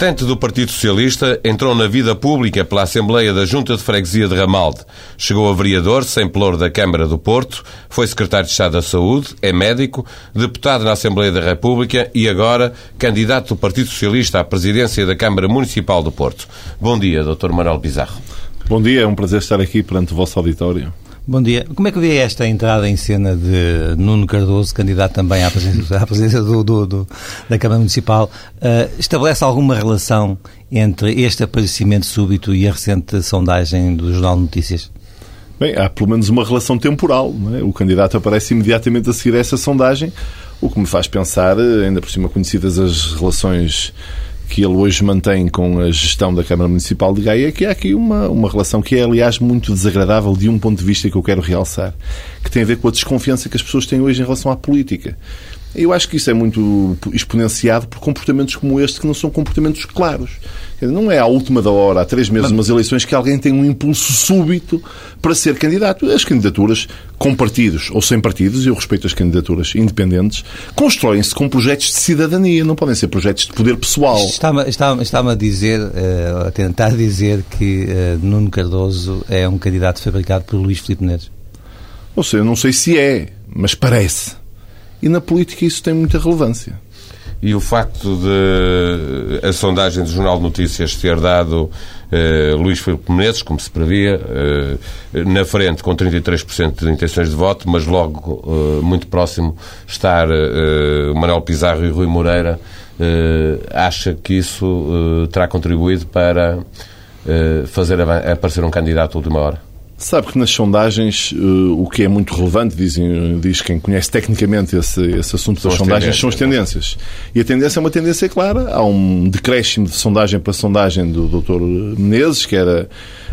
Militante do Partido Socialista, entrou na vida pública pela Assembleia da Junta de Freguesia de Ramalde. Chegou a vereador, sem pelour da Câmara do Porto, foi secretário de Estado da Saúde, é médico, deputado na Assembleia da República e agora candidato do Partido Socialista à presidência da Câmara Municipal do Porto. Bom dia, Dr. Manuel Pizarro. Bom dia, é um prazer estar aqui perante o vosso auditório. Bom dia. Como é que vê esta entrada em cena de Nuno Cardoso, candidato também à presidência, à presidência do, do, do, da Câmara Municipal? Uh, estabelece alguma relação entre este aparecimento súbito e a recente sondagem do Jornal de Notícias? Bem, há pelo menos uma relação temporal. É? O candidato aparece imediatamente a seguir essa sondagem, o que me faz pensar, ainda por cima conhecidas as relações que ele hoje mantém com a gestão da Câmara Municipal de Gaia, que há aqui uma, uma relação que é, aliás, muito desagradável de um ponto de vista que eu quero realçar, que tem a ver com a desconfiança que as pessoas têm hoje em relação à política. Eu acho que isso é muito exponenciado por comportamentos como este, que não são comportamentos claros. Não é à última da hora, há três meses, umas eleições, que alguém tem um impulso súbito para ser candidato. As candidaturas com partidos ou sem partidos, eu respeito as candidaturas independentes, constroem-se com projetos de cidadania, não podem ser projetos de poder pessoal. Está-me está, está a dizer, uh, a tentar dizer que uh, Nuno Cardoso é um candidato fabricado por Luís Filipe Neves. Ou seja, eu não sei se é, mas parece. E na política isso tem muita relevância. E o facto de a sondagem do Jornal de Notícias ter dado eh, Luís Filipe Menezes, como se previa, eh, na frente com 33% de intenções de voto, mas logo eh, muito próximo estar eh, Manuel Pizarro e Rui Moreira, eh, acha que isso eh, terá contribuído para fazer aparecer um candidato à última hora? Sabe que nas sondagens uh, o que é muito relevante, dizem, diz quem conhece tecnicamente esse, esse assunto são das sondagens, são as tendências. E a tendência é uma tendência clara. Há um decréscimo de sondagem para sondagem do Dr. Menezes, que era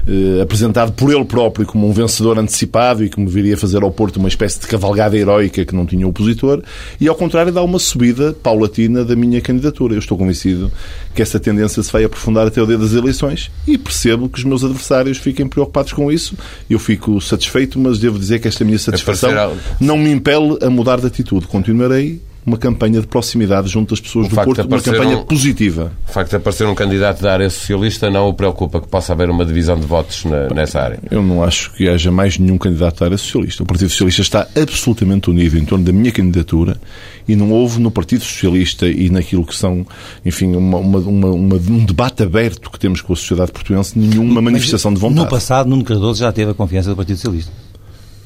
uh, apresentado por ele próprio como um vencedor antecipado e que me viria fazer ao Porto uma espécie de cavalgada heroica que não tinha opositor. E, ao contrário, dá uma subida paulatina da minha candidatura. Eu estou convencido que essa tendência se vai aprofundar até o dia das eleições e percebo que os meus adversários fiquem preocupados com isso eu fico satisfeito, mas devo dizer que esta minha satisfação não me impele a mudar de atitude. Continuarei uma campanha de proximidade junto às pessoas o do Porto, uma campanha um, positiva. O facto de aparecer um candidato da área socialista não o preocupa que possa haver uma divisão de votos na, nessa área? Eu não acho que haja mais nenhum candidato da área socialista. O Partido Socialista está absolutamente unido em torno da minha candidatura e não houve no Partido Socialista e naquilo que são, enfim, uma, uma, uma, um debate aberto que temos com a sociedade portuguesa nenhuma manifestação Mas, de vontade. No passado, Nuno Cardoso já teve a confiança do Partido Socialista.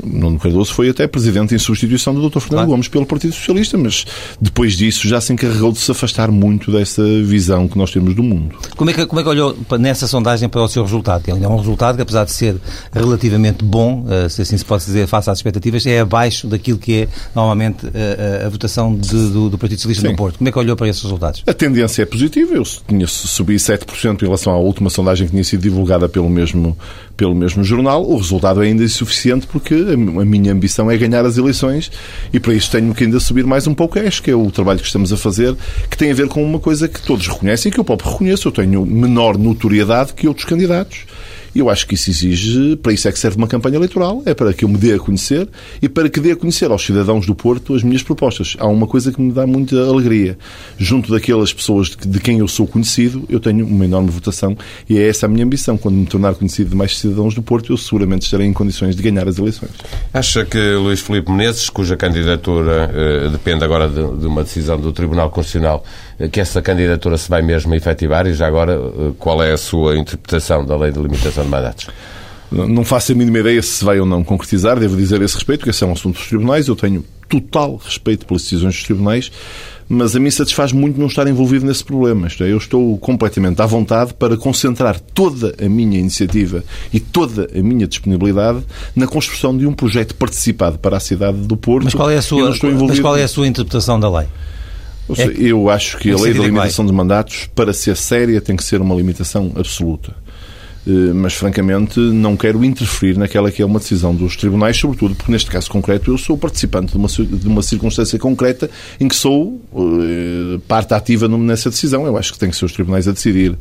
Nuno Cardoso foi até presidente em substituição do Dr. Fernando claro. Gomes pelo Partido Socialista, mas depois disso já se encarregou de se afastar muito dessa visão que nós temos do mundo. Como é que, como é que olhou nessa sondagem para o seu resultado? É um resultado que, apesar de ser relativamente bom, eh, se assim se pode dizer, face às expectativas, é abaixo daquilo que é normalmente a, eh, a, a votação de, do, do, Partido Socialista Sim. no Porto. Como é que olhou para esses resultados? A tendência é positiva. Eu tinha subi 7% em relação à última sondagem que tinha sido divulgada pelo mesmo, pelo mesmo jornal. O resultado é ainda insuficiente porque a minha ambição é ganhar as eleições e para isso tenho que ainda subir mais um pouco. Acho que é o trabalho que estamos a fazer, que tem a ver com uma coisa que todos reconhecem e que eu próprio reconheço. Eu tenho menor notoriedade que outros candidatos. E eu acho que isso exige, para isso é que serve uma campanha eleitoral, é para que eu me dê a conhecer e para que dê a conhecer aos cidadãos do Porto as minhas propostas. Há uma coisa que me dá muita alegria. Junto daquelas pessoas de quem eu sou conhecido, eu tenho uma enorme votação e é essa a minha ambição. Quando me tornar conhecido de mais cidadãos do Porto, eu seguramente estarei em condições de ganhar as eleições. Acha que Luís Filipe Menezes, cuja candidatura eh, depende agora de, de, uma decisão do Tribunal Constitucional, que essa candidatura se vai mesmo efetivar e já agora eh, qual é a sua interpretação da lei de limitação de mandatos? Não faço a mínima ideia se vai ou não concretizar, devo dizer a esse respeito, que esse é um assunto dos tribunais. Eu tenho total respeito pelas decisões dos tribunais, mas a mim satisfaz muito não estar envolvido nesse problema. Isto é, eu estou completamente à vontade para concentrar toda a minha iniciativa e toda a minha disponibilidade na construção de um projeto participado para a cidade do Porto. Mas qual é a sua, mas qual é a sua interpretação da lei? É eu acho que a lei da limitação de mandatos, para ser séria, tem que ser uma limitação absoluta. Eh, mas francamente não quero interferir naquela que é uma decisão dos tribunais, sobretudo porque neste caso concreto eu sou participante de uma, de uma circunstância concreta em que sou uh, parte ativa nessa decisão. Eu acho que tem que ser os tribunais a decidir.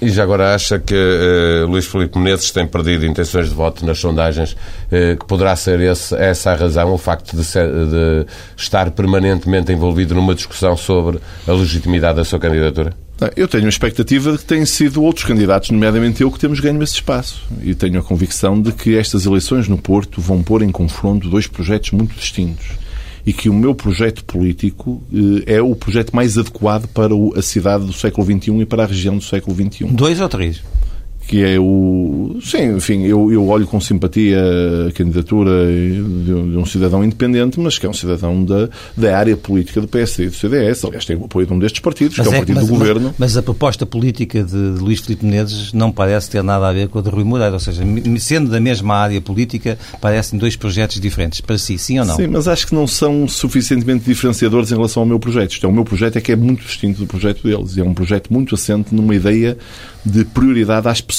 E já agora acha que uh, Luís Filipe Menezes tem perdido intenções de voto nas sondagens, uh, que poderá ser esse, essa a razão, o facto de, ser, de estar permanentemente envolvido numa discussão sobre a legitimidade da sua candidatura? Eu tenho a expectativa de que tenham sido outros candidatos, nomeadamente eu, que temos ganho esse espaço. E tenho a convicção de que estas eleições no Porto vão pôr em confronto dois projetos muito distintos. E que o meu projeto político eh, é o projeto mais adequado para a cidade do século XXI e para a região do século XXI. Dois ou três? Que é o. Sim, enfim, eu, eu olho com simpatia a candidatura de, de, um cidadão independente, mas que é um cidadão da, da área política do PSD e do CDS. Aliás, tem o apoio de um destes partidos, mas que é, é o partido mas, do mas, governo. Mas a proposta política de, de Luís Filipe Menezes não parece ter nada a ver com a de Rui Moreira, ou seja, sendo da mesma área política, parecem dois projetos diferentes. Para si, sim ou não? Sim, mas acho que não são suficientemente diferenciadores em relação ao meu projeto. Isto é, o meu projeto é que é muito distinto do projeto deles. É um projeto muito assente numa ideia de prioridade às pessoas.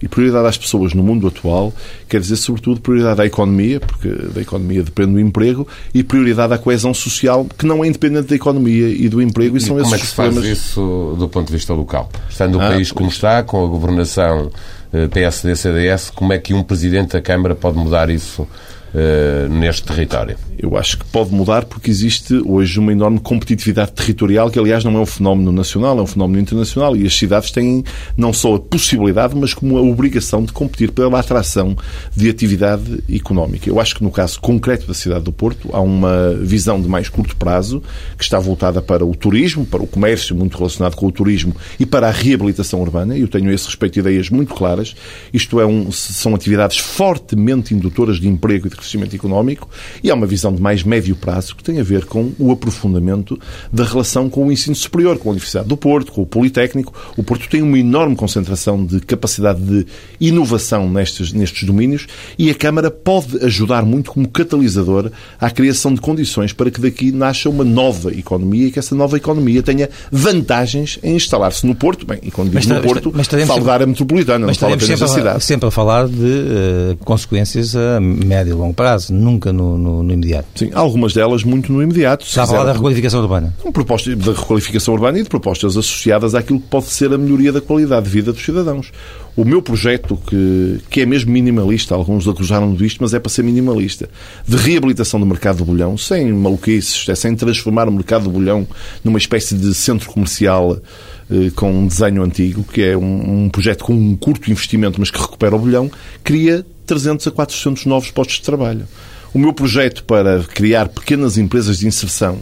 E prioridade às pessoas no mundo atual quer dizer, sobretudo, prioridade à economia, porque da economia depende do emprego, e prioridade à coesão social, que não é independente da economia e do emprego. E, são e como esses é que se faz problemas... isso do ponto de vista local? Estando o ah, país como está, com a governação eh, PSD-CDS, como é que um Presidente da Câmara pode mudar isso uh, neste território? Eu acho que pode mudar porque existe hoje uma enorme competitividade territorial, que aliás não é um fenómeno nacional, é um fenómeno internacional. E as cidades têm não só a possibilidade, mas como a obrigação de competir pela atração de atividade económica. Eu acho que no caso concreto da cidade do Porto há uma visão de mais curto prazo que está voltada para o turismo, para o comércio muito relacionado com o turismo e para a reabilitação urbana. Eu tenho esse respeito ideias muito claras. Isto é um, são atividades fortemente indutoras de emprego e de crescimento económico e há uma visão de mais médio prazo que tem a ver com o aprofundamento da relação com o ensino superior, com a Universidade do Porto, com o Politécnico. O Porto tem uma enorme concentração de capacidade de inovação nestes, nestes domínios e a Câmara pode ajudar muito como catalisador à criação de condições para que daqui nasça uma nova economia e que essa nova economia tenha vantagens em instalar-se no Porto. Bem, e quando digo no Porto, mas falo sempre, da área metropolitana, não falo apenas da cidade. Sempre a falar de uh, consequências a médio e longo prazo, nunca no, no, no imediato. Sim, algumas delas muito no imediato. Está a falar da requalificação urbana? Um proposta da requalificação urbana e de propostas associadas àquilo que pode ser a melhoria da qualidade de vida dos cidadãos. O meu projeto, que, que é mesmo minimalista, alguns acusaram disto, mas é para ser minimalista, de reabilitação do mercado do bolhão, sem maluquices, é sem transformar o mercado do bolhão numa espécie de centro comercial eh, com um desenho antigo, que é um, um, projeto com um curto investimento, mas que recupera o bolhão, cria 300 a 400 novos postos de trabalho. O meu projeto para criar pequenas empresas de inserção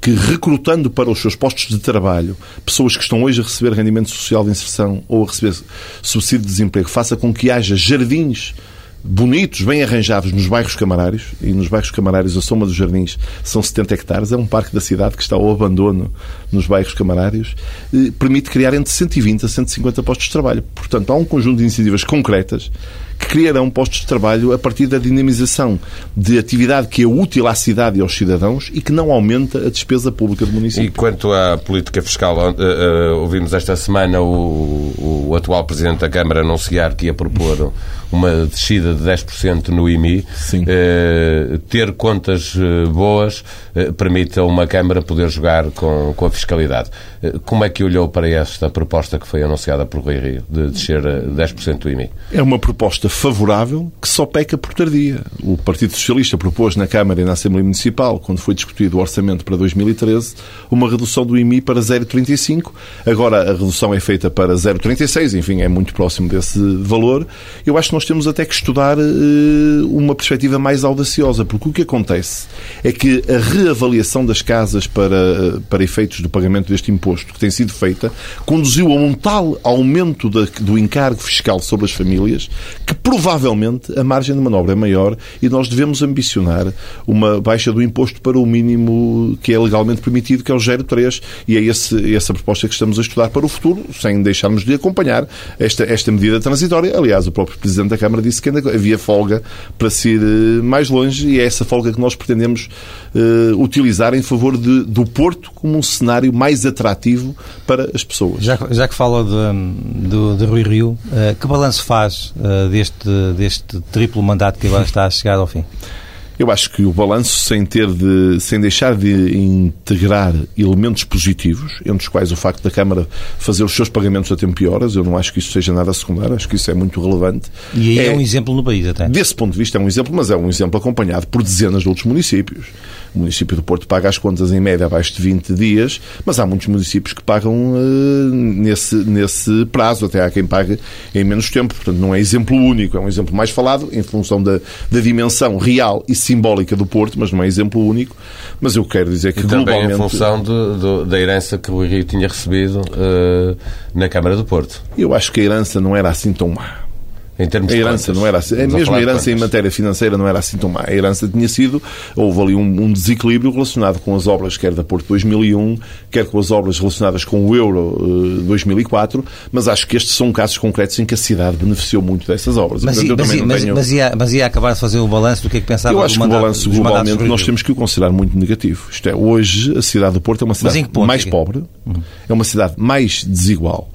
que, recrutando para os seus postos de trabalho pessoas que estão hoje a receber rendimento social de inserção ou a receber subsídio de desemprego, faça com que haja jardins bonitos, bem arranjados nos bairros camarários, e nos bairros camarários a soma dos jardins são 70 hectares, é um parque da cidade que está ao abandono nos bairros camarários, permite criar entre 120 a 150 postos de trabalho. Portanto, há um conjunto de iniciativas concretas que criarão postos de trabalho a partir da dinamização de atividade que é útil à cidade e aos cidadãos e que não aumenta a despesa pública do município. E quanto à política fiscal, uh, uh, ouvimos esta semana o, o, atual Presidente da Câmara anunciar que ia propor uma descida de 10% no IMI. Uh, ter contas boas permite a uma Câmara poder jogar com, com a fiscalidade. como é que olhou para esta proposta que foi anunciada por Rui Rio, de descer 10% do IMI? É uma proposta proposta favorável que só peca por tardia. O Partido Socialista propôs na Câmara e na Assembleia Municipal, quando foi discutido o orçamento para 2013, uma redução do IMI para 0,35. Agora a redução é feita para 0,36, enfim, é muito próximo desse valor. Eu acho que nós temos até que estudar uh, uma perspectiva mais audaciosa, porque o que acontece é que a reavaliação das casas para, para efeitos do pagamento deste imposto que tem sido feita conduziu a um tal aumento da, do encargo fiscal sobre as famílias que provavelmente a margem de manobra é maior e nós devemos ambicionar uma baixa do imposto para o mínimo que é legalmente permitido, que é o 0,3, e é esse, essa proposta que estamos a estudar para o futuro, sem deixarmos de acompanhar esta, esta medida transitória. Aliás, o próprio Presidente da Câmara disse que ainda havia folga para se ir eh, mais longe e é essa folga que nós pretendemos uh, utilizar em favor de, do Porto como um cenário mais atrativo para as pessoas. Já, já que fala de, de, de Rui Rio, uh, que balanço faz uh, deste, deste triplo mandato que agora está a chegar ao fim? Eu acho que o balanço, sem ter de, sem deixar de integrar elementos positivos, entre os quais o facto da Câmara fazer os seus pagamentos a tempo e horas, eu não acho que isso seja nada secundário, acho que isso é muito relevante. E aí é, é um exemplo no país até. Desse ponto de vista é um exemplo, mas é um exemplo acompanhado por dezenas de outros municípios. O município do Porto paga as contas em média abaixo de 20 dias, mas há muitos municípios que pagam uh, nesse, nesse prazo, até há quem pague em menos tempo. Portanto, não é exemplo único, é um exemplo mais falado em função da, da dimensão real e simbólica do Porto, mas não é exemplo único. Mas eu quero dizer que e globalmente... também em função de, de, da herança que o Rio tinha recebido uh, na Câmara do Porto. Eu acho que a herança não era assim tão má. Em termos a herança não era assim. Mesmo a herança em matéria financeira não era assim tão má. A herança tinha sido, houve ali um, um, desequilíbrio relacionado com as obras, quer da Porto 2001, quer com as obras relacionadas com o Euro uh, 2004, mas acho que estes são casos concretos em que a cidade beneficiou muito dessas obras. Mas, Portanto, mas, mas, tenho... mas, ia, mas ia acabar de fazer o balanço do que é que pensava Eu acho que o balanço globalmente nós temos que o considerar muito negativo. Isto é, hoje a cidade do Porto é uma cidade mais pobre, uhum. é uma cidade mais desigual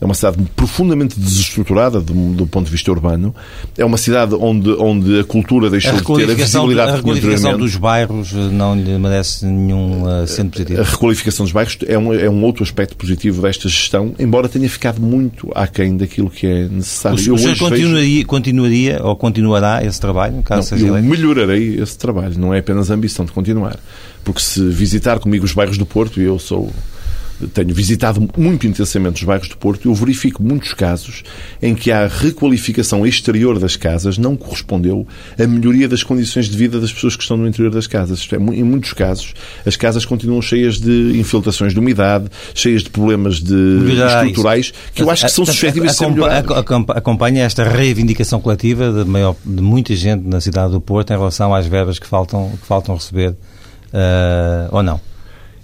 é uma cidade profundamente desestruturada do, do, ponto de vista urbano. É uma cidade onde, onde a cultura deixou a de ter a visibilidade A requalificação dos bairros eh, não lhe merece nenhum uh, centro positivo? A requalificação dos bairros é um, é um outro aspecto positivo desta gestão, embora tenha ficado muito aquém daquilo que é necessário. O, senhor continuaria, vejo... continuaria ou continuará esse trabalho, caso não, seja eu melhorarei esse trabalho, não é apenas a ambição de continuar. Porque se visitar comigo os bairros do Porto, e eu sou tenho visitado muito intensamente os bairros do Porto, eu verifico muitos casos em que a requalificação exterior das casas não correspondeu à melhoria das condições de vida das pessoas que estão no interior das casas. Isto é, em muitos casos, as casas continuam cheias de infiltrações de umidade, cheias de problemas de estruturais, que eu acho que são suscetíveis de ser melhorados. Acompanha esta reivindicação coletiva de, maior, de muita gente na cidade do Porto em relação às verbas que faltam, que faltam receber, uh, ou não?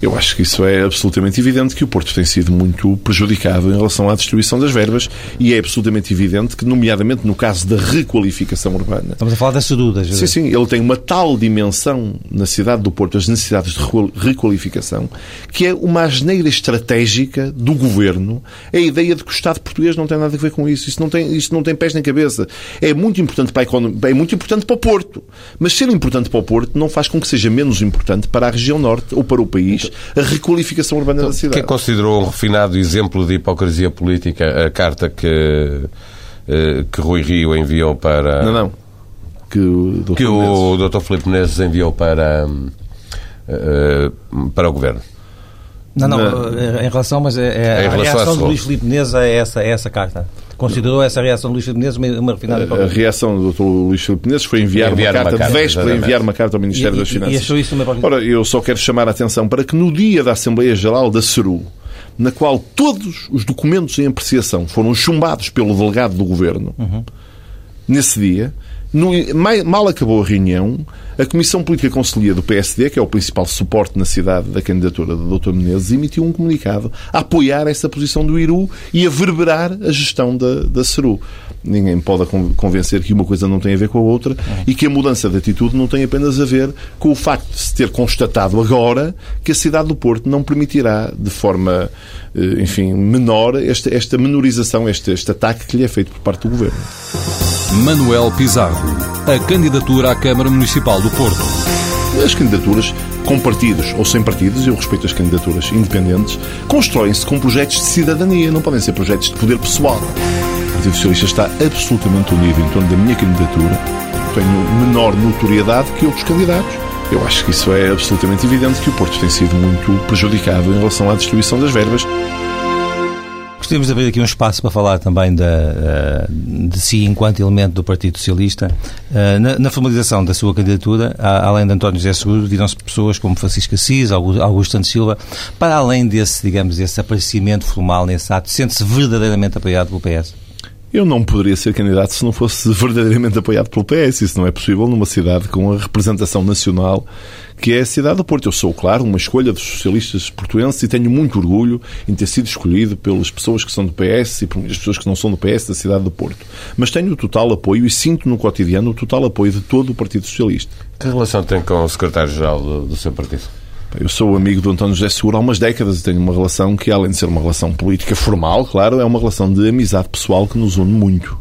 Eu acho que isso é absolutamente evidente que o Porto tem sido muito prejudicado em relação à distribuição das verbas e é absolutamente evidente que, nomeadamente no caso da requalificação urbana. Estamos a falar das sedudas. Sim, sim. Ele tem uma tal dimensão na cidade do Porto, as necessidades de requalificação, que é uma asneira estratégica do governo. A ideia de que o Estado português não tem nada a ver com isso. Isso não tem, isso não tem pés nem cabeça. É muito importante para a economia, é muito importante para o Porto. Mas ser importante para o Porto não faz com que seja menos importante para a região norte ou para o país a requalificação urbana então, da cidade. Quem considerou um refinado exemplo de hipocrisia política a carta que, eh, que Rui Rio enviou para... Não, não. Que o Dr. Que o Dr. Filipe Menezes enviou para, eh, para o Governo. Não, não, Na... em relação, mas é, é, a reação do Luís Filipe Menezes a essa, a essa carta. Considerou essa reação do Luís Filipe Menezes uma, refinada A reação do Dr. Luís Filipe Menezes foi enviar, enviar uma, carta, uma carta, de véspera, enviar uma carta ao Ministério e, das Finanças. E achou isso uma Ora, eu só quero chamar a atenção para que no dia da Assembleia Geral da CERU, na qual todos os documentos em apreciação foram chumbados pelo delegado do Governo, uhum. nesse dia, no, mal acabou a reunião, a Comissão Política Conselhia do PSD, que é o principal suporte na cidade da candidatura do Dr. Menezes, emitiu um comunicado a apoiar essa posição do Iru e a verberar a gestão da, da CERU. Ninguém pode convencer que uma coisa não tem a ver com a outra e que a mudança de atitude não tem apenas a ver com o facto de se ter constatado agora que a cidade do Porto não permitirá de forma, eh, enfim, menor esta, esta menorização, este, este ataque que lhe é feito por parte do Governo. Manuel Pizarro, a candidatura à Câmara Municipal do Porto. As candidaturas com partidos ou sem partidos, eu respeito as candidaturas independentes, constroem-se com projetos de cidadania, não podem ser projetos de poder pessoal. O Partido Socialista está absolutamente unido em torno da minha candidatura. Tenho menor notoriedade que outros candidatos. Eu acho que isso é absolutamente evidente que o Porto tem sido muito prejudicado em relação à distribuição das verbas. De abrir aqui um espaço para falar também da, eh, de si enquanto elemento do Partido Socialista. Eh, na, na formalização da sua candidatura, além de António José Seguro, viram-se pessoas como Francisco Assis, Augusto Santos Silva. Para além desse, digamos, esse aparecimento formal nesse ato, sente-se verdadeiramente apoiado pelo PS? Eu não poderia ser candidato se não fosse verdadeiramente apoiado pelo PS. Isso não é possível numa cidade com a representação nacional que é a cidade do Porto. Eu sou, claro, uma escolha dos socialistas portuenses e tenho muito orgulho em ter sido escolhido pelas pessoas que são do PS e pelas pessoas que não são do PS da cidade do Porto. Mas tenho o total apoio e sinto no cotidiano o total apoio de todo o Partido Socialista. Que relação tem com o secretário-geral do, do seu partido? Eu sou amigo do António José Seguro há umas décadas e tenho uma relação que, além de ser uma relação política formal, claro, é uma relação de amizade pessoal que nos une muito.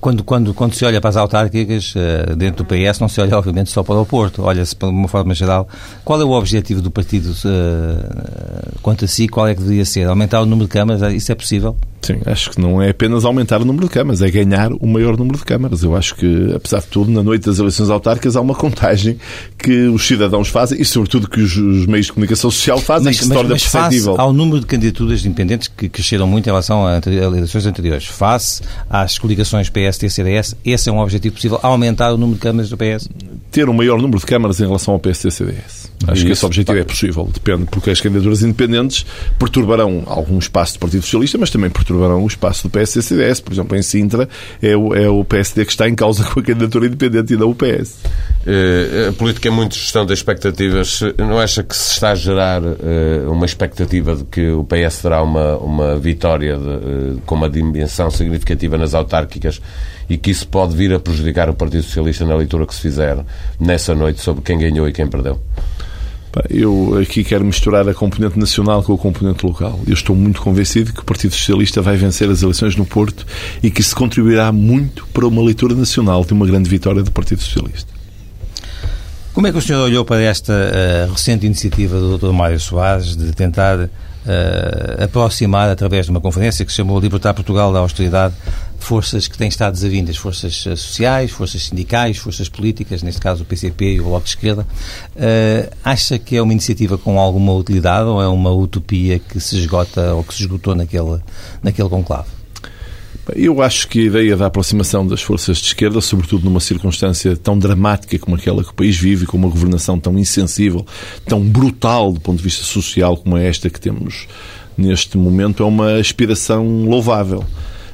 Quando, quando, quando se olha para as autárquicas uh, dentro do PS, não se olha, obviamente, só para o Porto. Olha-se, de uma forma geral, qual é o objetivo do partido uh, quanto a si? Qual é que deveria ser? Aumentar o número de câmaras? Isso é possível? Sim, acho que não é apenas aumentar o número de câmaras, é ganhar o maior número de câmaras. Eu acho que, apesar de tudo, na noite das eleições autárquicas há uma contagem que os cidadãos fazem e, sobretudo, que os, os meios de comunicação social fazem mas, que se mas, torna mas perceptível. Face ao número de candidaturas independentes que cresceram muito em relação a, eleições anteriores, face às coligações PSD-CDS, esse é um objetivo possível, aumentar o número de câmaras do PS? Ter o um maior número de câmaras em relação ao PSD-CDS. Acho e que esse objetivo é possível, depende, porque as candidaturas independentes perturbarão algum espaço do Partido Socialista, mas também perturbarão o espaço do PSD-CDS. Por exemplo, em Sintra é o, é o PSD que está em causa com a candidatura independente e não o PS. Uh, a política é muito gestão das expectativas. Não acha que se está a gerar uh, uma expectativa de que o PS terá uma, uma vitória de, uh, com uma dimensão significativa nas autárquicas e que isso pode vir a prejudicar o Partido Socialista na leitura que se fizer nessa noite sobre quem ganhou e quem perdeu? Eu aqui quero misturar a componente nacional com a componente local. Eu estou muito convencido que o Partido Socialista vai vencer as eleições no Porto e que isso contribuirá muito para uma leitura nacional de uma grande vitória do Partido Socialista. Como é que o senhor olhou para esta uh, recente iniciativa do Dr. Mário Soares de tentar uh, aproximar, através de uma conferência que se chamou Libertar Portugal da Austeridade, forças que têm estado desavindas, forças eh, sociais, forças sindicais, forças políticas, neste caso o PCP e o Bloco de Esquerda. Uh, acha que é uma iniciativa com alguma utilidade ou é uma utopia que se esgota ou que se esgotou naquele, naquele conclave? Eu acho que a ideia da aproximação das forças de esquerda, sobretudo numa circunstância tão dramática como aquela que o país vive, com uma governação tão insensível, tão brutal do ponto de vista social como é esta que temos neste momento, é uma aspiração louvável.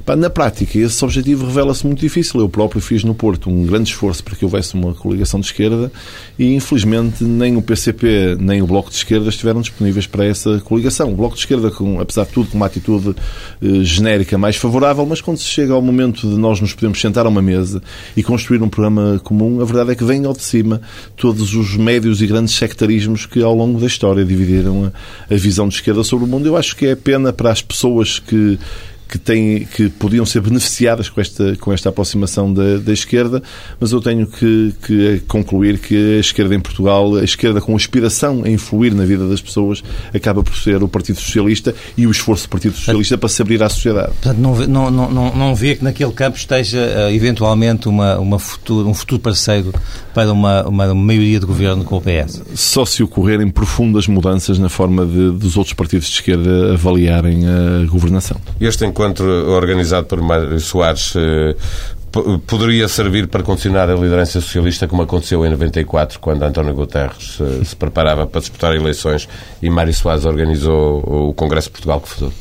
Na prática, esse objetivo revela-se muito difícil. Eu próprio fiz no Porto um grande esforço para que houvesse uma coligação de esquerda e, infelizmente, nem o PCP nem o Bloco de Esquerda estiveram disponíveis para essa coligação. O Bloco de Esquerda, com, apesar de tudo, com uma atitude eh, genérica mais favorável, mas quando se chega ao momento de nós nos podemos sentar a uma mesa e construir um programa comum, a verdade é que vem ao de cima todos os médios e grandes sectarismos que, ao longo da história, dividiram a, a visão de esquerda sobre o mundo. Eu acho que é pena para as pessoas que que, têm, que podiam ser beneficiadas com esta, com esta aproximação da, da esquerda, mas eu tenho que, que, concluir que a esquerda em Portugal, a esquerda com aspiração a influir na vida das pessoas, acaba por ser o Partido Socialista e o esforço do Partido Socialista para se abrir à sociedade. Portanto, não vê, não, não, não vê que naquele campo esteja uh, eventualmente uma, uma futuro, um futuro parceiro para uma, uma maioria de governo com o PS? Só se ocorrerem profundas mudanças na forma de, dos outros partidos de esquerda avaliarem a governação. Este encontro encontro organizado por Mário Soares eh, poderia servir para condicionar a liderança socialista, como aconteceu em 94, quando António Guterres eh, se preparava para disputar eleições e Mário Soares organizou o Congresso de Portugal que fudou.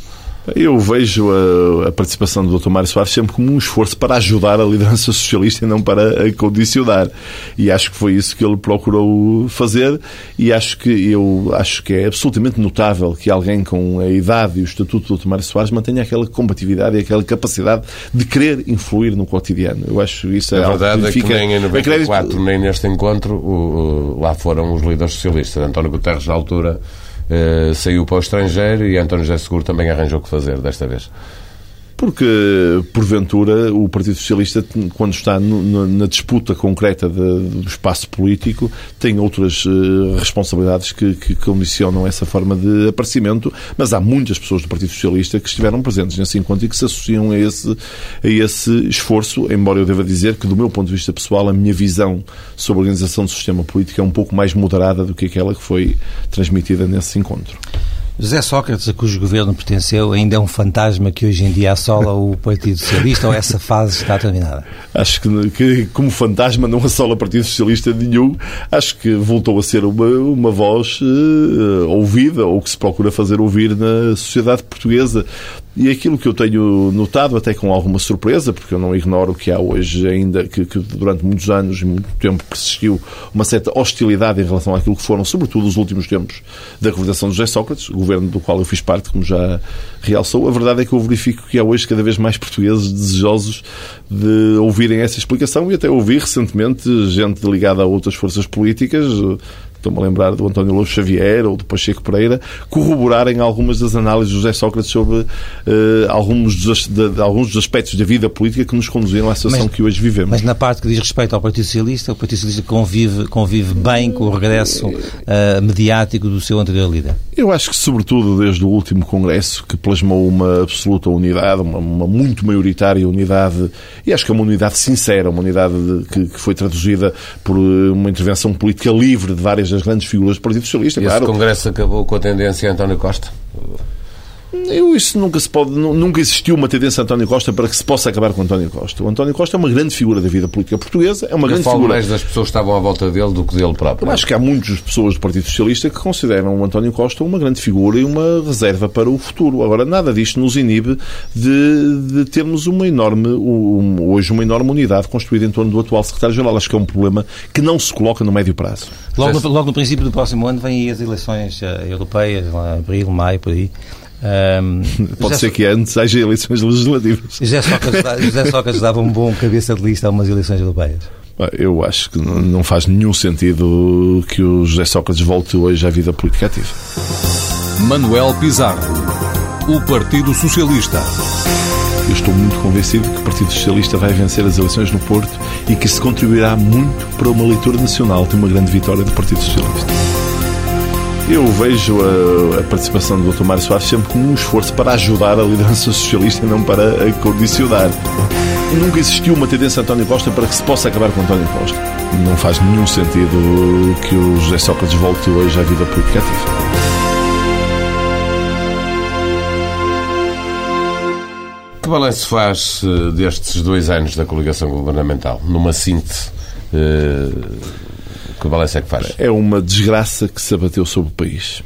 Eu vejo a, a, participação do Dr. Mário Soares sempre como um esforço para ajudar a liderança socialista e não para a condicionar. E acho que foi isso que ele procurou fazer e acho que eu acho que é absolutamente notável que alguém com a idade e o estatuto do Dr. Mário Soares mantenha aquela compatibilidade e aquela capacidade de querer influir no cotidiano. Eu acho isso é A verdade é que nem em 94, nem neste encontro, o, o, lá foram os líderes socialistas. António Guterres, na altura, saiu para o estrangeiro e António José Seguro também arranjou o que fazer desta vez. Porque, porventura, o Partido Socialista, quando está no, na disputa concreta de, do espaço político, tem outras uh, responsabilidades que, que, condicionam essa forma de aparecimento, mas há muitas pessoas do Partido Socialista que estiveram presentes nesse encontro e que se associam a esse, a esse esforço, embora eu deva dizer que, do meu ponto de vista pessoal, a minha visão sobre a organização do sistema político é um pouco mais moderada do que aquela que foi transmitida nesse encontro. José Sócrates, a cujo governo pertenceu, ainda é um fantasma que hoje em dia assola o Partido Socialista ou essa fase está terminada? Acho que, que como fantasma não assola o Partido Socialista nenhum. Acho que voltou a ser uma, uma voz uh, ouvida ou que se procura fazer ouvir na sociedade portuguesa. E aquilo que eu tenho notado, até com alguma surpresa, porque eu não ignoro que há hoje ainda, que, que durante muitos anos e muito tempo persistiu uma certa hostilidade em relação àquilo que foram, sobretudo, os últimos tempos da governação de José Sócrates, governo do qual eu fiz parte, como já realçou. A verdade é que eu verifico que há hoje cada vez mais portugueses desejosos de ouvirem essa explicação e até ouvi recentemente gente ligada a outras forças políticas estou-me a lembrar do António Lourdes Xavier ou do Pacheco Pereira, corroborarem algumas das análises do José Sócrates sobre uh, alguns, dos, de, de, alguns dos aspectos da vida política que nos conduziram à situação mas, que hoje vivemos. Mas na parte que diz respeito ao Partido Socialista, o Partido Socialista convive, convive bem com o regresso uh, mediático do seu anterior líder? Eu acho que, sobretudo, desde o último Congresso, que plasmou uma absoluta unidade, uma, uma muito maioritária unidade, e acho que é uma unidade sincera, uma unidade de, que, que foi traduzida por uma intervenção política livre de várias das grandes figuras do Partido Socialista. E claro. esse Congresso acabou com a tendência António Costa? Eu, isso nunca se pode, nunca existiu uma tendência a António Costa para que se possa acabar com António Costa. O António Costa é uma grande figura da vida política portuguesa, é uma Eu grande falo figura. mais das pessoas que estavam à volta dele do que dele próprio. Eu acho que há muitas pessoas do Partido Socialista que consideram o António Costa uma grande figura e uma reserva para o futuro. Agora, nada disto nos inibe de, de termos uma enorme, um, hoje uma enorme unidade construída em torno do atual secretário-geral. Acho que é um problema que não se coloca no médio prazo. Logo no, logo no princípio do próximo ano vêm aí as eleições uh, europeias, lá, abril, maio, por aí. Um, Pode ser que antes haja eleições legislativas. José Sócrates, José Sócrates dava um bom cabeça de lista a umas eleições europeias. Eu acho que não faz nenhum sentido que o José Sócrates volte hoje à vida política ativa. Manuel Pizarro, o Partido Socialista. Eu estou muito convencido que o Partido Socialista vai vencer as eleições no Porto e que se contribuirá muito para uma leitura nacional de uma grande vitória do Partido Socialista. Eu vejo a, a, participação do Dr. Mário Soares sempre como um esforço para ajudar a liderança socialista e não para a condicionar. Nunca existiu uma tendência a António Costa para que se possa acabar com António Costa. Não faz nenhum sentido que o José Sócrates volte hoje à vida política ativa. Que balanço faz uh, destes dois anos da coligação governamental? Numa síntese, uh, que balanço é que faz? É uma desgraça que se abateu sobre o país.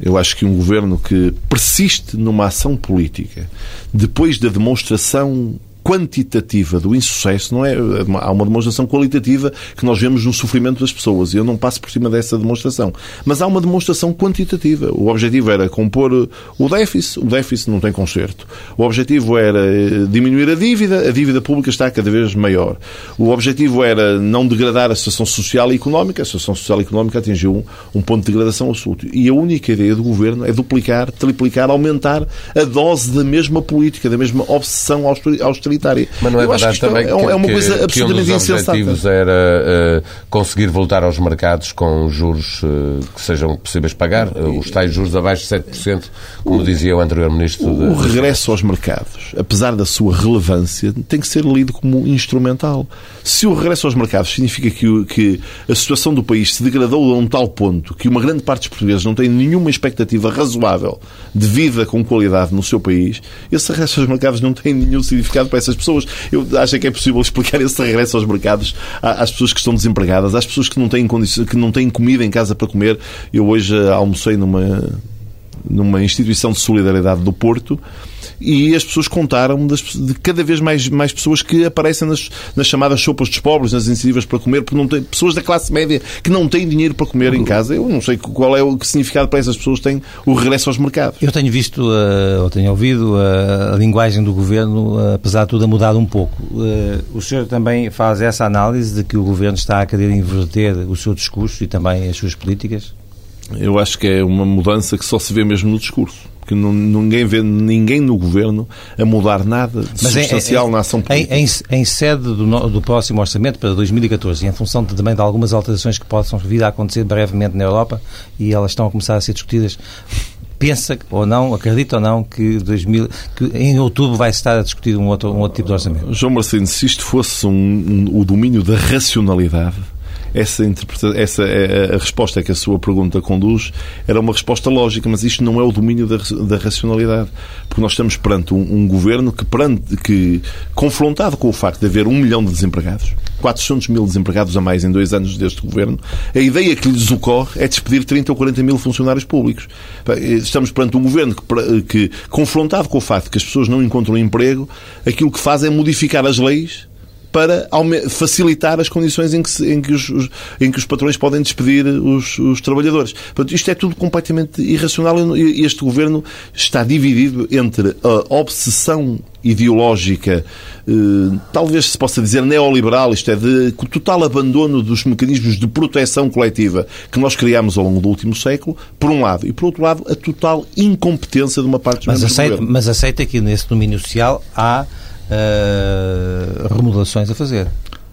Eu acho que um governo que persiste numa ação política depois da demonstração quantitativa do insucesso, não é? Há uma demonstração qualitativa que nós vemos no sofrimento das pessoas e eu não passo por cima dessa demonstração. Mas há uma demonstração quantitativa. O objetivo era compor o déficit, o déficit não tem conserto. O objetivo era eh, diminuir a dívida, a dívida pública está cada vez maior. O objetivo era não degradar a situação social e económica, a situação social e económica atingiu um, um ponto de degradação absoluto. E a única ideia do governo é duplicar, triplicar, aumentar a dose da mesma política, da mesma obsessão mas não é verdade também é, que, é uma coisa absolutamente que um dos objetivos era uh, conseguir voltar aos mercados com juros uh, que sejam possíveis de pagar, uh, os tais juros abaixo de 7%, como o, dizia o anterior Ministro. O, o regresso aos mercados, apesar da sua relevância, tem que ser lido como instrumental. Se o regresso aos mercados significa que, que a situação do país se degradou a um tal ponto que uma grande parte dos portugueses não tem nenhuma expectativa razoável de vida com qualidade no seu país, esse regresso aos mercados não tem nenhum significado para essas pessoas. Eu acho que é possível explicar esse regresso aos mercados às pessoas que estão desempregadas, às pessoas que não têm, que não têm comida em casa para comer. Eu hoje almocei numa, numa instituição de solidariedade do Porto e as pessoas contaram de cada vez mais, mais pessoas que aparecem nas, nas chamadas sopas dos pobres, nas iniciativas para comer, porque não tem, pessoas da classe média que não têm dinheiro para comer em casa. Eu não sei qual é o que significado para essas pessoas tem o regresso aos mercados. Eu tenho visto, uh, ou tenho ouvido, uh, a linguagem do governo, uh, apesar de tudo, a mudar um pouco. o senhor também faz essa análise de que o governo está a querer inverter o seu discurso e também as suas políticas? Eu acho que é uma mudança que só se vê mesmo no discurso porque não, ninguém vê ninguém no governo a mudar nada de Mas substancial em, na ação política. Em, em sede do, do, próximo orçamento para 2014, em função de, também de algumas alterações que possam vir a acontecer brevemente na Europa e elas estão a começar a ser discutidas, pensa ou não, acredita ou não que, 2000, que em outubro vai estar a discutir um outro, um outro tipo de orçamento? João Marcelino, se isto fosse um, um, o domínio da racionalidade, essa, essa a, a resposta que a sua pergunta conduz era uma resposta lógica, mas isto não é o domínio da, da racionalidade. Porque nós estamos perante um, um governo que, perante, que, confrontado com o facto de haver um milhão de desempregados, 400 mil desempregados a mais em dois anos deste governo, a ideia que lhes ocorre é despedir 30 ou 40 mil funcionários públicos. Estamos perante um governo que, que confrontado com o facto de que as pessoas não encontram emprego, aquilo que faz é modificar as leis para facilitar as condições em que, se, em que, os, os, em que os patrões podem despedir os, os trabalhadores. Portanto, isto é tudo completamente irracional e este governo está dividido entre a obsessão ideológica, eh, talvez se possa dizer neoliberal, isto é, de total abandono dos mecanismos de proteção coletiva que nós criámos ao longo do último século, por um lado, e por outro lado, a total incompetência de uma parte dos mas aceita, do. Mas aceita que nesse domínio social há uh, remodelações a fazer.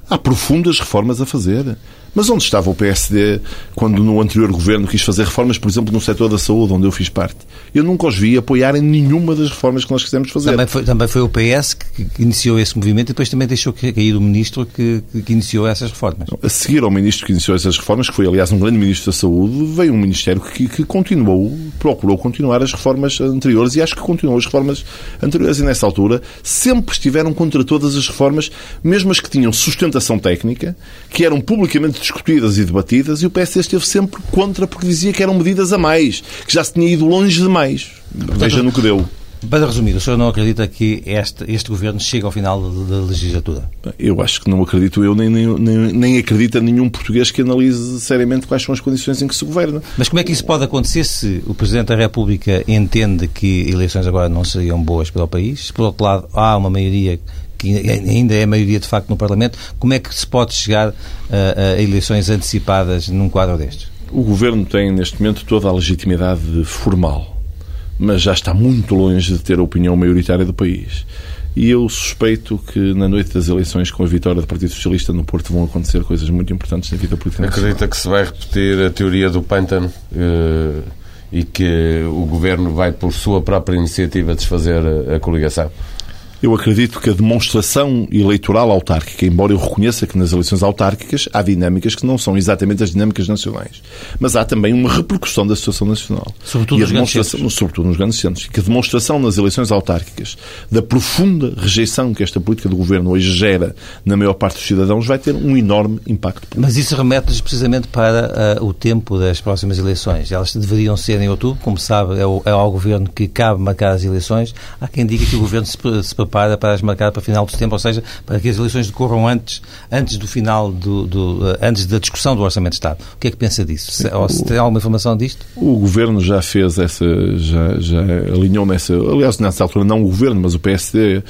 Há profundas reformas a fazer. Mas onde estava o PSD quando no anterior governo quis fazer reformas, por exemplo, no setor da saúde, onde eu fiz parte? Eu nunca os vi apoiarem nenhuma das reformas que nós quisemos fazer. Também foi, também foi o PS que, que, iniciou esse movimento e depois também deixou cair o ministro que, que, iniciou essas reformas. A seguir ao ministro que iniciou essas reformas, que foi aliás um grande ministro da saúde, veio um ministério que, que continuou, procurou continuar as reformas anteriores e acho que continuou as reformas anteriores e nessa altura sempre estiveram contra todas as reformas, mesmo as que tinham sustentação técnica, que eram publicamente discutidas e debatidas e o PSD esteve sempre contra porque dizia que eram medidas a mais, que já se tinha ido longe demais. Veja no que deu. Para resumir, o senhor não acredita que este, este governo chegue ao final da legislatura? Eu acho que não acredito eu, nem, nem, nem acredita nenhum português que analise seriamente quais são as condições em que se governa. Mas como é que isso pode acontecer se o Presidente da República entende que eleições agora não seriam boas para o país? Por outro lado, há uma maioria que ainda é a maioria de facto no Parlamento, como é que se pode chegar a, a eleições antecipadas num quadro destes? O Governo tem neste momento toda a legitimidade formal, mas já está muito longe de ter a opinião maioritária do país. E eu suspeito que na noite das eleições, com a vitória do Partido Socialista no Porto, vão acontecer coisas muito importantes na vida política Acredita que se vai repetir a teoria do pântano eh, e que o Governo vai, por sua própria iniciativa, desfazer a coligação? Eu acredito que a demonstração eleitoral autárquica, embora eu reconheça que nas eleições autárquicas há dinâmicas que não são exatamente as dinâmicas nacionais, mas há também uma repercussão da situação nacional. Sobretudo, e a nos, grandes centros. sobretudo nos grandes centros. Que a demonstração nas eleições autárquicas da profunda rejeição que esta política do governo hoje gera na maior parte dos cidadãos vai ter um enorme impacto. Político. Mas isso remete-nos precisamente para uh, o tempo das próximas eleições. Elas deveriam ser em outubro, como sabe, é, o, é ao governo que cabe marcar as eleições. Há quem diga que o governo se, se prepara para as marcar para final de setembro, ou seja, para que as eleições decorram antes, antes do final, do, do uh, antes da discussão do Orçamento de Estado. O que é que pensa disso? Se, ou se tem alguma informação disto? O Governo já fez essa, já, já alinhou nessa, aliás, nessa altura não o Governo, mas o PSD eh,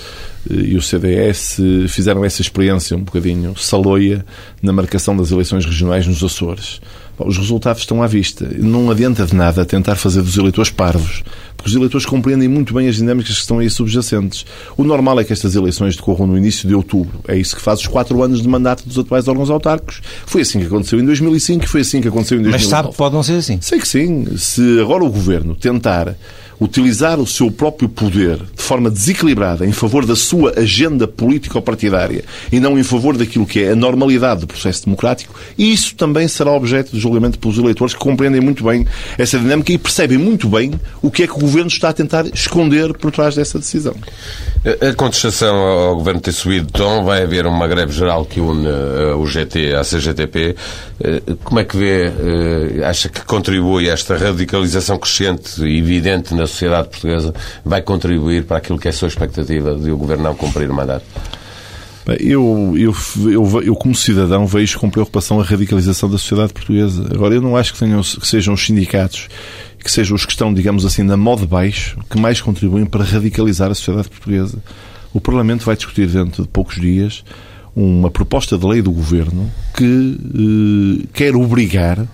e o CDS fizeram essa experiência um bocadinho saloia na marcação das eleições regionais nos Açores. Os resultados estão à vista. Não adianta de nada tentar fazer dos eleitores parvos, porque os eleitores compreendem muito bem as dinâmicas que estão aí subjacentes. O normal é que estas eleições decorram no início de outubro. É isso que faz os quatro anos de mandato dos atuais órgãos autárquicos. Foi assim que aconteceu em 2005 e foi assim que aconteceu em 2009. Mas sabe que pode não ser assim? Sei que sim. Se agora o Governo tentar utilizar o seu próprio poder de forma desequilibrada em favor da sua agenda político-partidária e não em favor daquilo que é a normalidade do processo democrático, isso também será objeto de julgamento pelos eleitores que compreendem muito bem essa dinâmica e percebem muito bem o que é que o Governo está a tentar esconder por trás dessa decisão. A contestação ao Governo ter subido de tom, vai haver uma greve geral que une eh, o GT à CGTP. Eh, como é que vê, eh, acha que contribui esta radicalização crescente e evidente na sociedade portuguesa, vai contribuir para aquilo que é a sua expectativa de o Governo não cumprir o mandato? Eu, eu, eu, eu, como cidadão, vejo com preocupação a radicalização da sociedade portuguesa. Agora, eu não acho que, tenham, que sejam os sindicatos, que sejam os que estão, digamos assim, na moda baixo, que mais contribuem para radicalizar a sociedade portuguesa. O Parlamento vai discutir dentro de poucos dias uma proposta de lei do Governo que eh, quer obrigar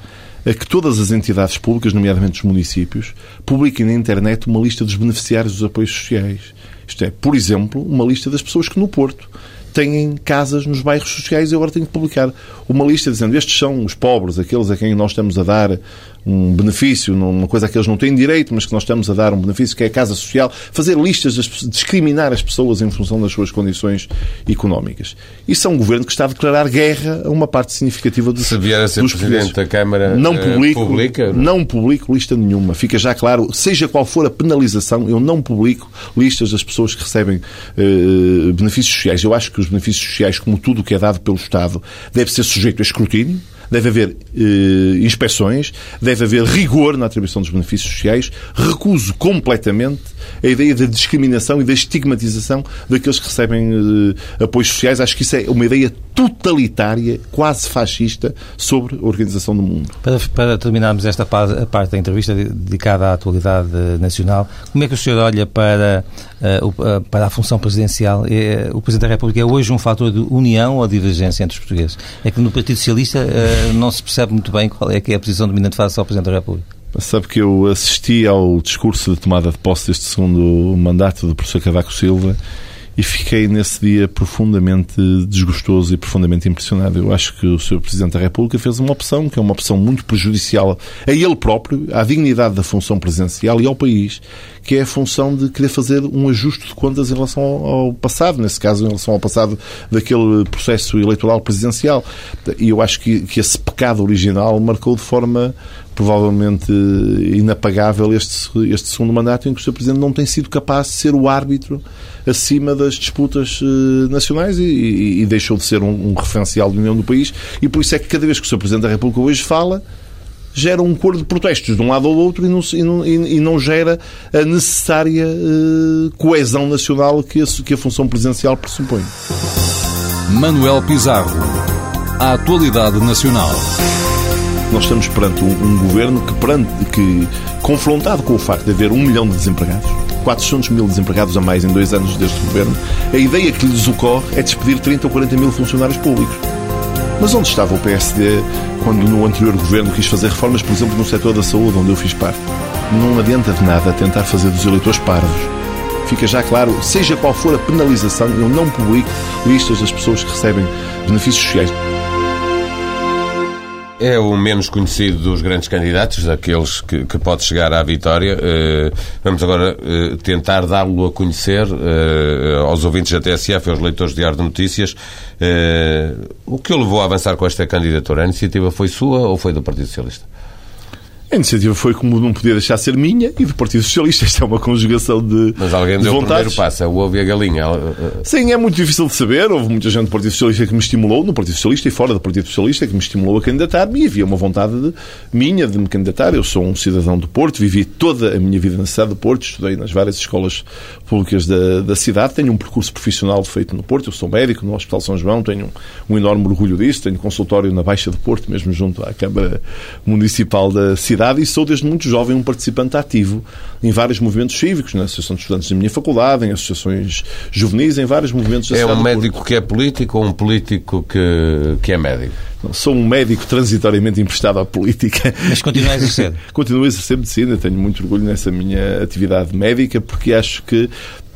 a que todas as entidades públicas, nomeadamente os municípios, publiquem na internet uma lista dos beneficiários dos apoios sociais. Isto é, por exemplo, uma lista das pessoas que no Porto têm casas nos bairros sociais e agora tenho que publicar uma lista dizendo estes são os pobres, aqueles a quem nós estamos a dar um benefício, uma coisa que eles não têm direito, mas que nós estamos a dar um benefício, que é a casa social, fazer listas, discriminar as pessoas em função das suas condições económicas. Isso é um governo que está a declarar guerra a uma parte significativa dos Se vier a ser Presidente da Câmara, não eh, publico, publica? Não publico lista nenhuma. Fica já claro, seja qual for a penalização, eu não publico listas das pessoas que recebem eh, benefícios sociais. Eu acho que os benefícios sociais, como tudo o que é dado pelo Estado, deve ser sujeito a escrutínio deve haver eh, inspeções, deve haver rigor na atribuição dos benefícios sociais. Recuso completamente a ideia da discriminação e da estigmatização daqueles que recebem eh, apoios sociais. Acho que isso é uma ideia totalitária, quase fascista, sobre a organização do mundo. Para, para terminarmos esta parte da entrevista dedicada à atualidade nacional, como é que o senhor olha para, uh, para a função presidencial? É, o Presidente da República é hoje um fator de união ou divergência entre os portugueses? É que no Partido Socialista uh, não se percebe muito bem qual é que é a posição dominante face ao Presidente da República. Sabe que eu assisti ao discurso de tomada de posse deste segundo mandato do professor Cavaco Silva e fiquei nesse dia profundamente desgostoso e profundamente impressionado. Eu acho que o Sr. Presidente da República fez uma opção que é uma opção muito prejudicial a ele próprio, à dignidade da função presidencial e ao país, que é a função de querer fazer um ajuste de contas em relação ao passado, nesse caso, em relação ao passado daquele processo eleitoral presidencial. E eu acho que, que esse pecado original marcou de forma provavelmente inapagável este, este segundo mandato em que o Sr. Presidente não tem sido capaz de ser o árbitro acima das disputas uh, nacionais e, e, e, deixou de ser um, um referencial de união do país e por isso é que cada vez que o Sr. Presidente da República hoje fala gera um coro de protestos de um lado ou outro e não, e não, e não gera a necessária uh, coesão nacional que a, que a função presidencial pressupõe. Manuel Pizarro. A atualidade nacional. Nós estamos perante um, um governo que, perante, que, confrontado com o facto de haver um milhão de desempregados, 400 mil desempregados a mais em dois anos deste governo, a ideia que lhes ocorre é despedir 30 ou 40 mil funcionários públicos. Mas onde estava o PSD quando no anterior governo quis fazer reformas, por exemplo, no setor da saúde, onde eu fiz parte? Não adianta de nada tentar fazer dos eleitores parvos. Fica já claro, seja qual for a penalização, eu não publico listas das pessoas que recebem benefícios sociais. É o menos conhecido dos grandes candidatos, daqueles que, que pode chegar à vitória. Uh, vamos agora uh, tentar dá-lo a conhecer uh, aos ouvintes da TSF e aos leitores de Diário de Notícias. o que o levou a avançar com esta candidatura? A iniciativa foi sua ou foi do Partido Socialista? A iniciativa foi como não podia deixar de ser minha e do Partido Socialista. Isto é uma conjugação de. Mas alguém de deu vontades. o primeiro passo, é o ovo e a galinha. Sim, é muito difícil de saber. Houve muita gente do Partido Socialista que me estimulou, no Partido Socialista e fora do Partido Socialista, que me estimulou a candidatar-me e havia uma vontade de, minha de me candidatar. Eu sou um cidadão do Porto, vivi toda a minha vida na cidade do Porto, estudei nas várias escolas públicas da, da cidade, tenho um percurso profissional feito no Porto, eu sou médico no Hospital São João, tenho um, um enorme orgulho disso, tenho consultório na Baixa do Porto, mesmo junto à Câmara Municipal da cidade e sou desde muito jovem um participante ativo em vários movimentos cívicos, na Associação de Estudantes da minha faculdade, em associações juvenis, em vários movimentos da É um médico que é político ou um político que, que é médico? Sou um médico transitoriamente emprestado à política. Mas continua a exercer? Continuo a exercer medicina, tenho muito orgulho nessa minha atividade médica, porque acho que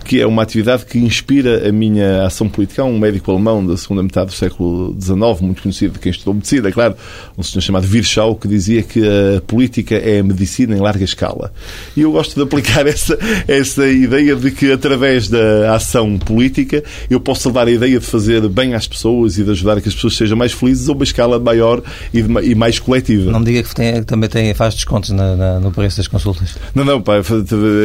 que é uma atividade que inspira a minha ação política. Há um médico alemão da segunda metade do século XIX, muito conhecido de quem estudou medicina, é claro, um senhor chamado Virchow, que dizia que a política é a medicina em larga escala. E eu gosto de aplicar essa, essa ideia de que, através da ação política, eu posso levar a ideia de fazer bem às pessoas e de ajudar a que as pessoas sejam mais felizes a uma escala maior e, de, e mais coletiva. Não me diga que tem, também tem, faz descontos na, na, no preço das consultas. Não, não, pá,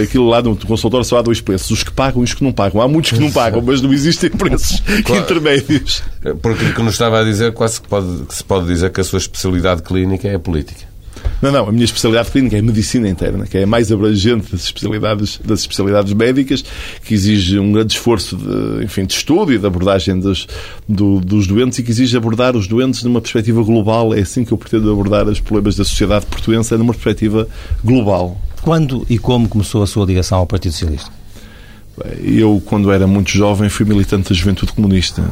aquilo lá no consultório só há dois preços. Os que pagam e os que não pagam. Há muitos que não pagam, mas não existem preços claro. intermédios. Porque o que nos estava a dizer, quase que, pode, que se pode dizer que a sua especialidade clínica é a política. Não, não, a minha especialidade clínica é medicina interna, que é a mais abrangente das especialidades, das especialidades médicas, que exige um grande esforço de, enfim, de estudo e de abordagem dos, do, dos doentes e que exige abordar os doentes numa perspectiva global. É assim que eu pretendo abordar os problemas da sociedade portuense, é numa perspectiva global. Quando e como começou a sua ligação ao Partido Socialista? Eu, quando era muito jovem, fui militante da Juventude Comunista.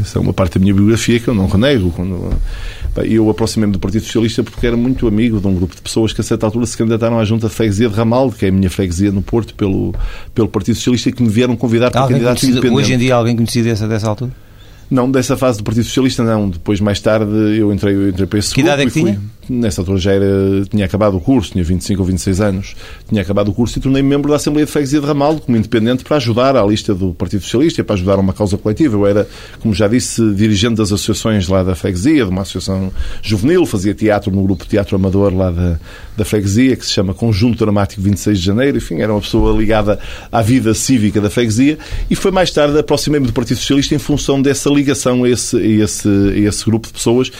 Essa é uma parte da minha biografia que eu não renego. Quando... Eu aproximei-me do Partido Socialista porque era muito amigo de um grupo de pessoas que, a certa altura, se candidataram à Junta de Freguesia de Ramalde, que é a minha freguesia no Porto, pelo, pelo Partido Socialista, e que me vieram convidar para candidato independente. Hoje em dia, alguém conhecido dessa, dessa altura? Não, dessa fase do Partido Socialista não. Depois, mais tarde, eu entrei, eu entrei para esse que grupo idade é que e fui. Tinha? Nessa altura já era, tinha acabado o curso, tinha 25 ou 26 anos. Tinha acabado o curso e tornei-me membro da Assembleia de Freguesia de Ramalho como independente para ajudar à lista do Partido Socialista e para ajudar a uma causa coletiva. Eu era, como já disse, dirigente das associações lá da freguesia, de uma associação juvenil, fazia teatro no grupo Teatro Amador lá da, da freguesia, que se chama Conjunto Dramático 26 de Janeiro. Enfim, era uma pessoa ligada à vida cívica da freguesia e foi mais tarde aproximei-me do Partido Socialista em função dessa ligação a esse, a esse, a esse grupo de pessoas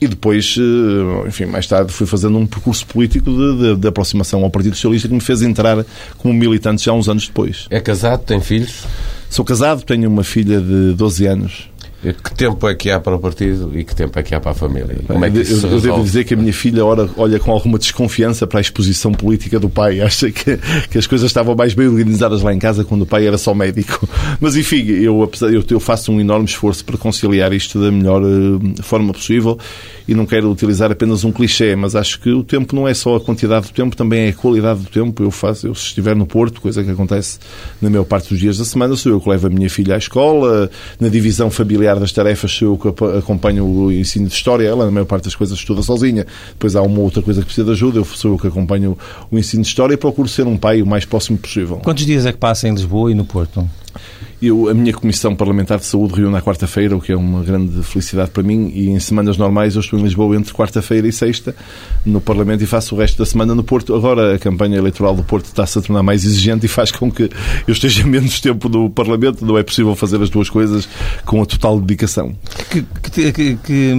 e depois, eh, enfim, mais tarde fui fazendo um percurso político de, de, de, aproximação ao Partido Socialista que me fez entrar como militante já uns anos depois. É casado? Tem filhos? Sou casado, tenho uma filha de 12 anos. Que tempo é que há para o partido e que tempo é que há para a família? Como é que isso eu, eu devo dizer que a minha filha ora, olha com alguma desconfiança para a exposição política do pai. Acha que, que as coisas estavam mais bem organizadas lá em casa quando o pai era só médico. Mas enfim, eu, eu, eu faço um enorme esforço para conciliar isto da melhor uh, forma possível e não quero utilizar apenas um clichê, mas acho que o tempo não é só a quantidade do tempo, também é a qualidade do tempo. Eu faço, eu se estiver no Porto, coisa que acontece na maior parte dos dias da semana, sou eu que levo a minha filha à escola, na divisão familiar das tarefas sou eu que acompanho o ensino de História, ela na maior parte das coisas estuda sozinha, depois há uma outra coisa que precisa de ajuda, eu sou eu que acompanho o ensino de História e procuro ser um pai o mais próximo possível. Quantos dias é que passa em Lisboa e no Porto? Eu, a minha Comissão Parlamentar de Saúde reúne na quarta-feira, o que é uma grande felicidade para mim, e em semanas normais eu estou em Lisboa entre quarta-feira e sexta no Parlamento e faço o resto da semana no Porto. Agora a campanha eleitoral do Porto está-se a tornar mais exigente e faz com que eu esteja menos tempo no Parlamento. Não é possível fazer as duas coisas com a total dedicação. Que, que, que, que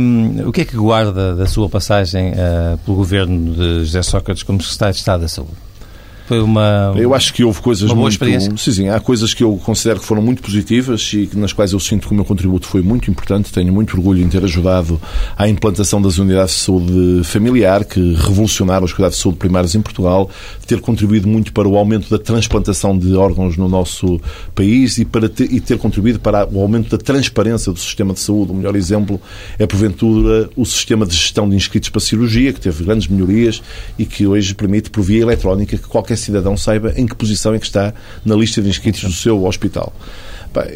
o que é que guarda da sua passagem uh, pelo governo de José Sócrates como Secretário de Estado da Saúde? Foi uma. Eu acho que houve coisas uma boa muito. Experiência. Sim, sim, há coisas que eu considero que foram muito positivas e nas quais eu sinto que o meu contributo foi muito importante. Tenho muito orgulho em ter ajudado à implantação das unidades de saúde familiar, que revolucionaram os cuidados de saúde primários em Portugal, ter contribuído muito para o aumento da transplantação de órgãos no nosso país e, para ter, e ter contribuído para o aumento da transparência do sistema de saúde. O melhor exemplo é, porventura, o sistema de gestão de inscritos para cirurgia, que teve grandes melhorias e que hoje permite, por via eletrónica, que qualquer cidadão saiba em que posição é que está na lista de inscritos do seu hospital.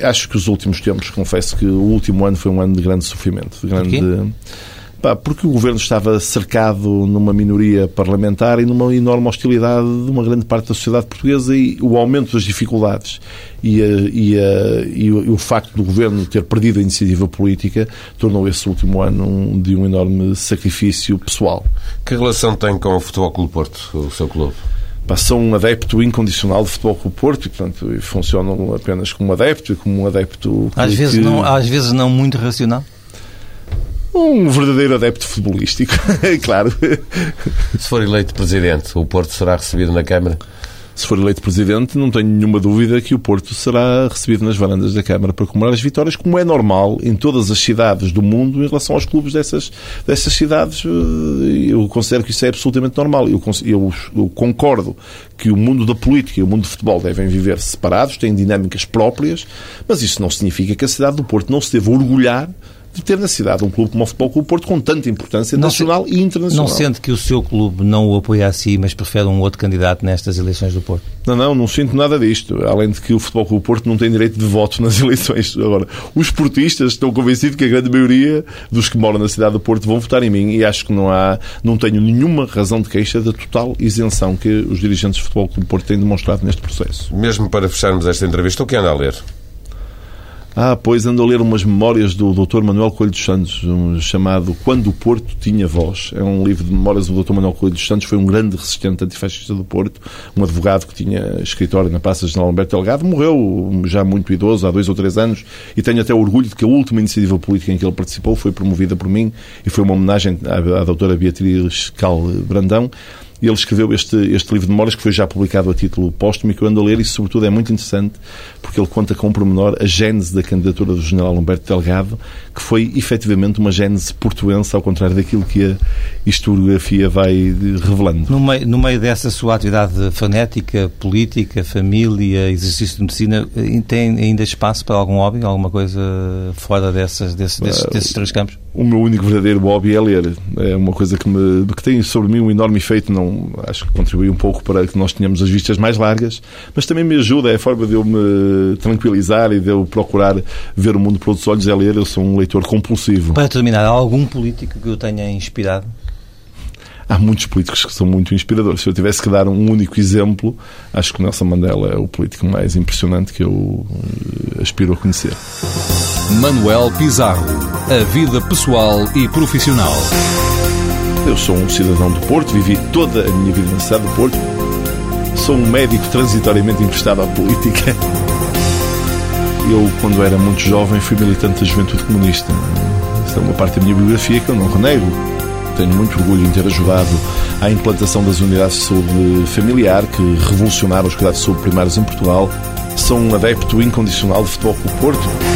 acho que os últimos tempos, confesso que o último ano foi um ano de grande sofrimento, de grande. porque o governo estava cercado numa minoria parlamentar e numa enorme hostilidade de uma grande parte da sociedade portuguesa e o aumento das dificuldades e, a, e, a, e, o, e, o, facto do governo ter perdido a iniciativa política tornou esse último ano um, de um enorme sacrifício pessoal. Que relação tem com o Futebol Clube Porto, o seu clube? Sou um adepto incondicional de futebol com o Porto e, portanto, funcionam apenas como adepto e como um adepto... Às, que, vezes, não, às vezes não muito racional? Um verdadeiro adepto futebolístico, claro. Se for eleito presidente, o Porto será recebido na Câmara? Se for eleito presidente, não tenho nenhuma dúvida que o Porto será recebido nas varandas da Câmara para comemorar as vitórias, como é normal em todas as cidades do mundo em relação aos clubes dessas, dessas cidades. Eh, eu considero que isso é absolutamente normal. Eu, eu, eu concordo que o mundo da política e o mundo do futebol devem viver separados, têm dinâmicas próprias, mas isso não significa que a cidade do Porto não se deva orgulhar de ter na cidade um clube como o Futebol Clube Porto com tanta importância não nacional se, e internacional. Não sente que o seu clube não o apoia a si, mas prefere um outro candidato nestas eleições do Porto? Não, não, não sinto nada disto. Além de que o Futebol Clube Porto não tem direito de voto nas eleições. Agora, os portistas estão convencidos que a grande maioria dos que moram na cidade do Porto vão votar em mim e acho que não há, não tenho nenhuma razão de queixa da total isenção que os dirigentes do Futebol Clube Porto têm demonstrado neste processo. Mesmo para fecharmos esta entrevista, o que anda a ler? Ah, pois ando a ler umas memórias do Dr. Manuel Coelho dos Santos, um, chamado Quando o Porto Tinha Voz. É um livro de memórias do Dr. Manuel Coelho dos Santos, foi um grande resistente antifascista do Porto, um advogado que tinha escritório na Praça General Alberto Delgado, morreu já muito idoso, há dois ou três anos, e tenho até orgulho de que a última iniciativa política em que ele participou foi promovida por mim e foi uma homenagem à, à doutora Beatriz Cal Brandão, e ele escreveu este, este livro de memórias que foi já publicado a título póstumo e que eu ando a ler e, sobretudo, é muito interessante porque ele conta com um pormenor a gênese da candidatura do general Humberto Delgado, que foi efetivamente uma gênese portuense, ao contrário daquilo que a historiografia vai revelando. No meio, no meio dessa sua atividade fanética, política, família, exercício de medicina, tem ainda espaço para algum hobby, alguma coisa fora dessas, desses, desses, desses três campos? O meu único verdadeiro hobby é ler. É uma coisa que, me, que tem sobre mim um enorme efeito. Não, acho que contribui um pouco para que nós tenhamos as vistas mais largas, mas também me ajuda. É a forma de eu me tranquilizar e de eu procurar ver o mundo por outros olhos é ler. Eu sou um leitor compulsivo. Para terminar, há algum político que o tenha inspirado? há muitos políticos que são muito inspiradores. Se eu tivesse que dar um único exemplo, acho que Nelson Mandela é o político mais impressionante que eu eh, aspiro a conhecer. Manuel Pizarro. A vida pessoal e profissional. Eu sou um cidadão do Porto, vivi toda a minha vida na cidade do Porto. Sou um médico transitoriamente emprestado à política. Eu, quando era muito jovem, fui militante da Juventude Comunista. Essa é uma parte da minha biografia que eu não renego. Tenho muito orgulho em ter ajudado à implantação das unidades de saúde familiar que revolucionaram os cuidados de saúde primários em Portugal. Sou um adepto incondicional de futebol com o Porto